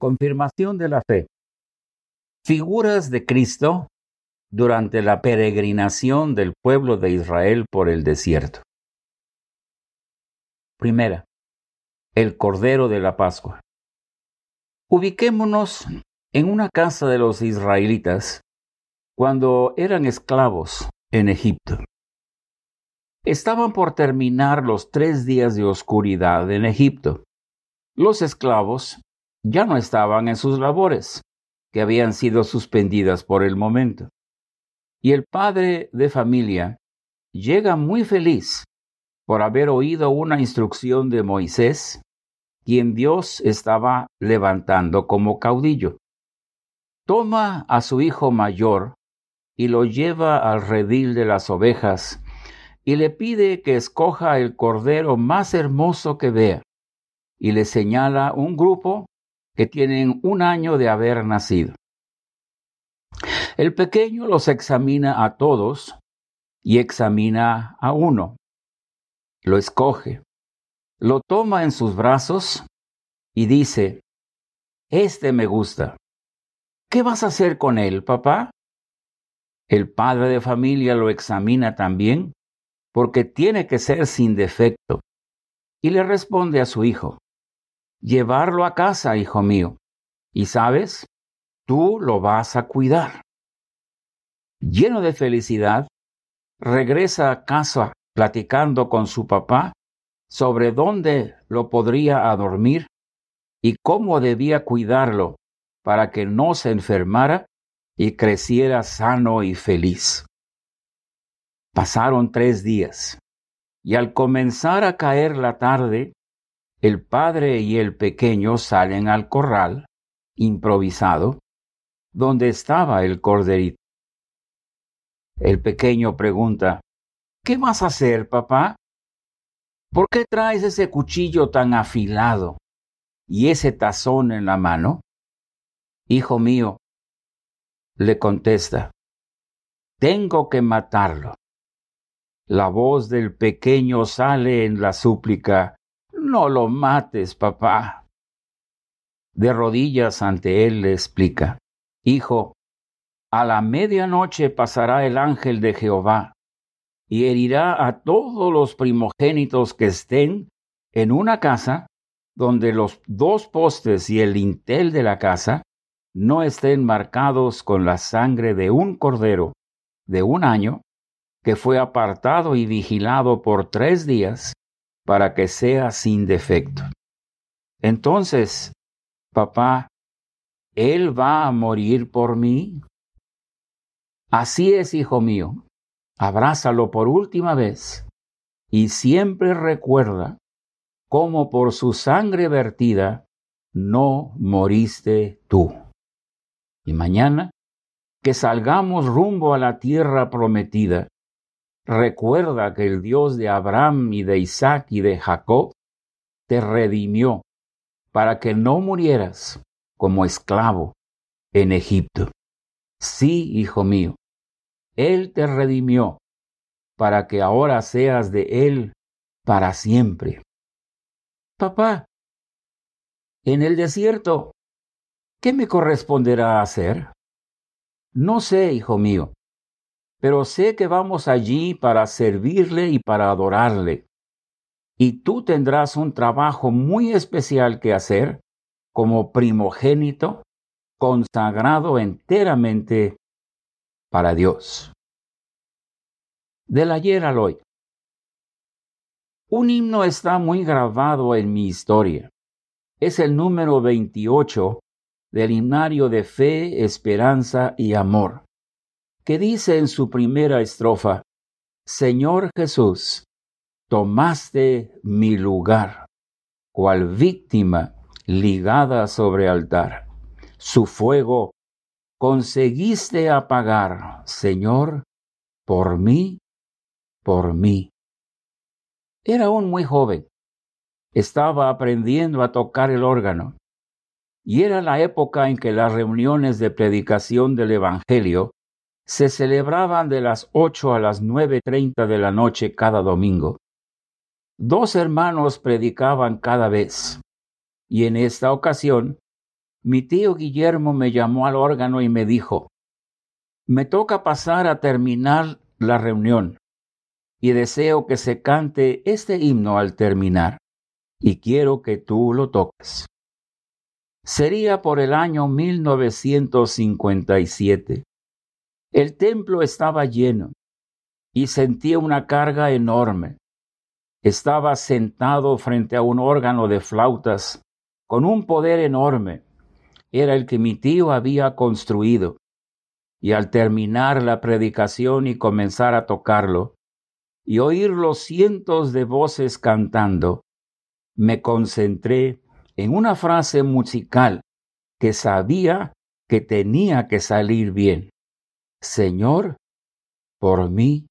Confirmación de la fe. Figuras de Cristo durante la peregrinación del pueblo de Israel por el desierto. Primera, el Cordero de la Pascua. Ubiquémonos en una casa de los israelitas cuando eran esclavos en Egipto. Estaban por terminar los tres días de oscuridad en Egipto. Los esclavos ya no estaban en sus labores, que habían sido suspendidas por el momento. Y el padre de familia llega muy feliz por haber oído una instrucción de Moisés, quien Dios estaba levantando como caudillo. Toma a su hijo mayor y lo lleva al redil de las ovejas y le pide que escoja el cordero más hermoso que vea y le señala un grupo que tienen un año de haber nacido. El pequeño los examina a todos y examina a uno. Lo escoge, lo toma en sus brazos y dice, Este me gusta. ¿Qué vas a hacer con él, papá? El padre de familia lo examina también porque tiene que ser sin defecto y le responde a su hijo, llevarlo a casa, hijo mío. Y sabes, tú lo vas a cuidar. Lleno de felicidad, regresa a casa platicando con su papá sobre dónde lo podría dormir y cómo debía cuidarlo para que no se enfermara y creciera sano y feliz. Pasaron tres días, y al comenzar a caer la tarde, el padre y el pequeño salen al corral, improvisado, donde estaba el corderito. El pequeño pregunta, ¿Qué vas a hacer, papá? ¿Por qué traes ese cuchillo tan afilado y ese tazón en la mano? Hijo mío, le contesta, tengo que matarlo. La voz del pequeño sale en la súplica, no lo mates, papá. De rodillas ante él le explica, Hijo, a la medianoche pasará el ángel de Jehová y herirá a todos los primogénitos que estén en una casa donde los dos postes y el lintel de la casa no estén marcados con la sangre de un cordero de un año que fue apartado y vigilado por tres días para que sea sin defecto. Entonces, papá, ¿Él va a morir por mí? Así es, hijo mío. Abrázalo por última vez y siempre recuerda cómo por su sangre vertida no moriste tú. Y mañana, que salgamos rumbo a la tierra prometida, Recuerda que el Dios de Abraham y de Isaac y de Jacob te redimió para que no murieras como esclavo en Egipto. Sí, hijo mío, Él te redimió para que ahora seas de Él para siempre. Papá, en el desierto, ¿qué me corresponderá hacer? No sé, hijo mío, pero sé que vamos allí para servirle y para adorarle. Y tú tendrás un trabajo muy especial que hacer como primogénito consagrado enteramente para Dios. Del ayer al hoy. Un himno está muy grabado en mi historia. Es el número 28 del himnario de fe, esperanza y amor que dice en su primera estrofa, Señor Jesús, tomaste mi lugar, cual víctima ligada sobre altar. Su fuego conseguiste apagar, Señor, por mí, por mí. Era aún muy joven. Estaba aprendiendo a tocar el órgano. Y era la época en que las reuniones de predicación del Evangelio se celebraban de las ocho a las nueve treinta de la noche cada domingo. Dos hermanos predicaban cada vez, y en esta ocasión mi tío Guillermo me llamó al órgano y me dijo, me toca pasar a terminar la reunión y deseo que se cante este himno al terminar y quiero que tú lo toques. Sería por el año 1957. El templo estaba lleno y sentía una carga enorme. Estaba sentado frente a un órgano de flautas con un poder enorme. Era el que mi tío había construido. Y al terminar la predicación y comenzar a tocarlo, y oír los cientos de voces cantando, me concentré en una frase musical que sabía que tenía que salir bien. Señor, por mí,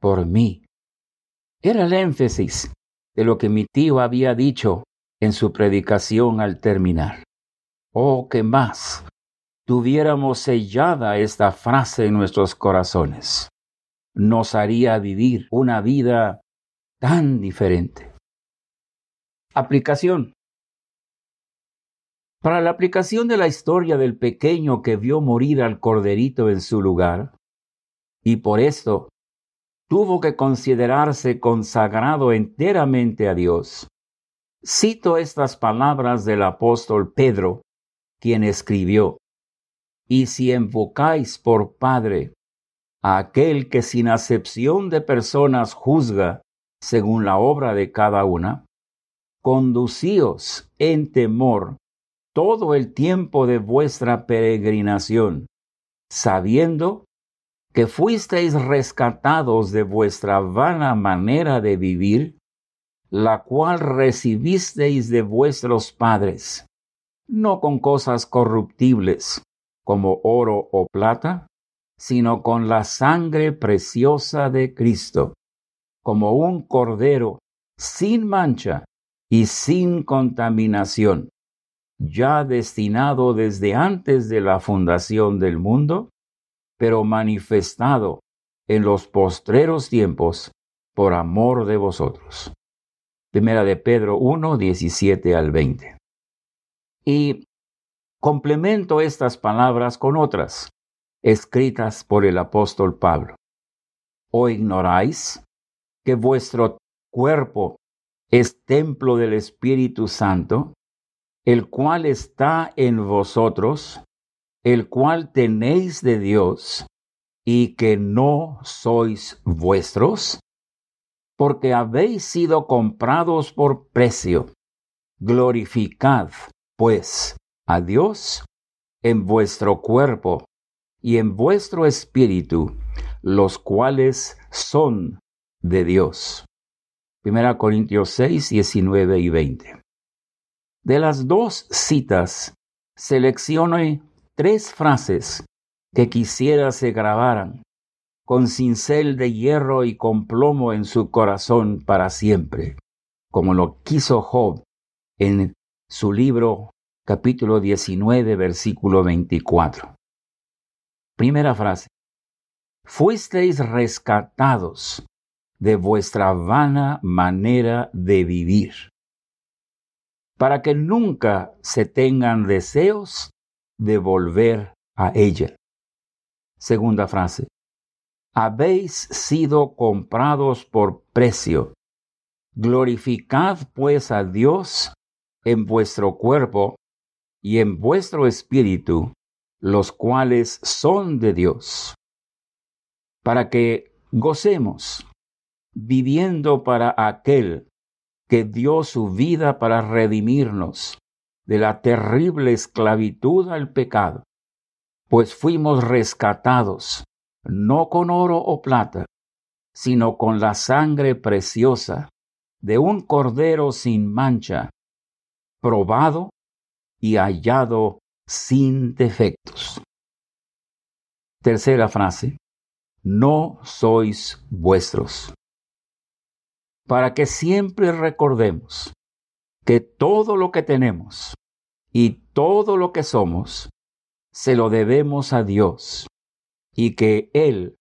por mí. Era el énfasis de lo que mi tío había dicho en su predicación al terminar. Oh, que más tuviéramos sellada esta frase en nuestros corazones. Nos haría vivir una vida tan diferente. Aplicación. Para la aplicación de la historia del pequeño que vio morir al corderito en su lugar, y por esto tuvo que considerarse consagrado enteramente a Dios, cito estas palabras del apóstol Pedro, quien escribió, Y si invocáis por Padre a aquel que sin acepción de personas juzga según la obra de cada una, conducíos en temor todo el tiempo de vuestra peregrinación, sabiendo que fuisteis rescatados de vuestra vana manera de vivir, la cual recibisteis de vuestros padres, no con cosas corruptibles como oro o plata, sino con la sangre preciosa de Cristo, como un cordero sin mancha y sin contaminación, ya destinado desde antes de la fundación del mundo, pero manifestado en los postreros tiempos por amor de vosotros. Primera de Pedro 1, 17 al 20. Y complemento estas palabras con otras, escritas por el apóstol Pablo. ¿O ignoráis que vuestro cuerpo es templo del Espíritu Santo, el cual está en vosotros, el cual tenéis de Dios, y que no sois vuestros? Porque habéis sido comprados por precio. Glorificad, pues, a Dios en vuestro cuerpo y en vuestro espíritu, los cuales son de Dios. 1 Corintios 6, 19 y 20. De las dos citas, selecciono tres frases que quisiera se grabaran con cincel de hierro y con plomo en su corazón para siempre, como lo quiso Job en su libro capítulo 19, versículo 24. Primera frase. Fuisteis rescatados de vuestra vana manera de vivir, para que nunca se tengan deseos de volver a ella. Segunda frase. Habéis sido comprados por precio. Glorificad pues a Dios en vuestro cuerpo y en vuestro espíritu, los cuales son de Dios, para que gocemos viviendo para aquel que dio su vida para redimirnos de la terrible esclavitud al pecado, pues fuimos rescatados no con oro o plata, sino con la sangre preciosa de un cordero sin mancha, probado y hallado sin defectos. Tercera frase, no sois vuestros para que siempre recordemos que todo lo que tenemos y todo lo que somos se lo debemos a Dios y que Él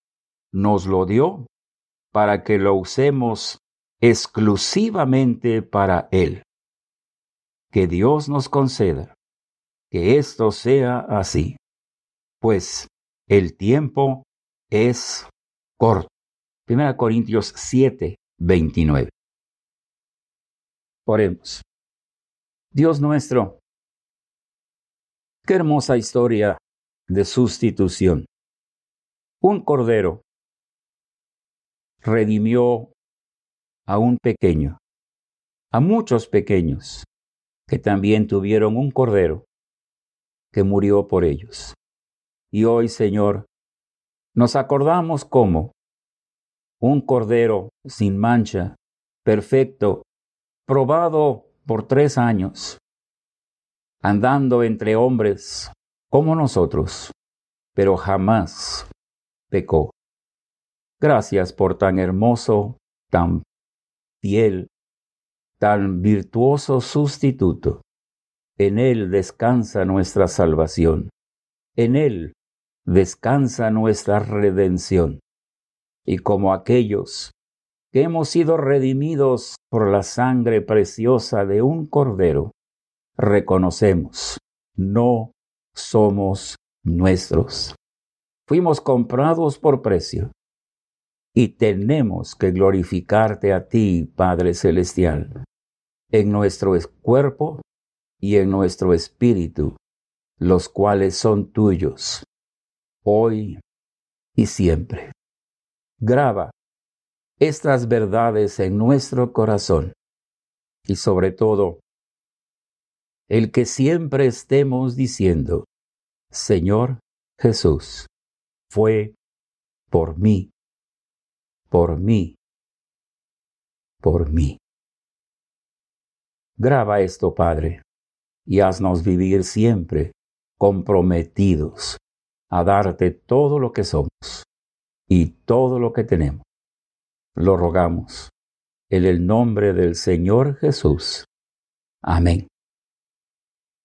nos lo dio para que lo usemos exclusivamente para Él. Que Dios nos conceda que esto sea así, pues el tiempo es corto. 1 Corintios 7, 29. Oremos. Dios nuestro, qué hermosa historia de sustitución. Un cordero redimió a un pequeño, a muchos pequeños que también tuvieron un cordero que murió por ellos. Y hoy, Señor, nos acordamos cómo un cordero sin mancha, perfecto, probado por tres años, andando entre hombres como nosotros, pero jamás pecó. Gracias por tan hermoso, tan fiel, tan virtuoso sustituto. En Él descansa nuestra salvación. En Él descansa nuestra redención. Y como aquellos que hemos sido redimidos por la sangre preciosa de un cordero, reconocemos, no somos nuestros. Fuimos comprados por precio y tenemos que glorificarte a ti, Padre Celestial, en nuestro cuerpo y en nuestro espíritu, los cuales son tuyos, hoy y siempre. Graba estas verdades en nuestro corazón y sobre todo el que siempre estemos diciendo, Señor Jesús, fue por mí, por mí, por mí. Graba esto, Padre, y haznos vivir siempre comprometidos a darte todo lo que somos y todo lo que tenemos lo rogamos. En el nombre del Señor Jesús. Amén.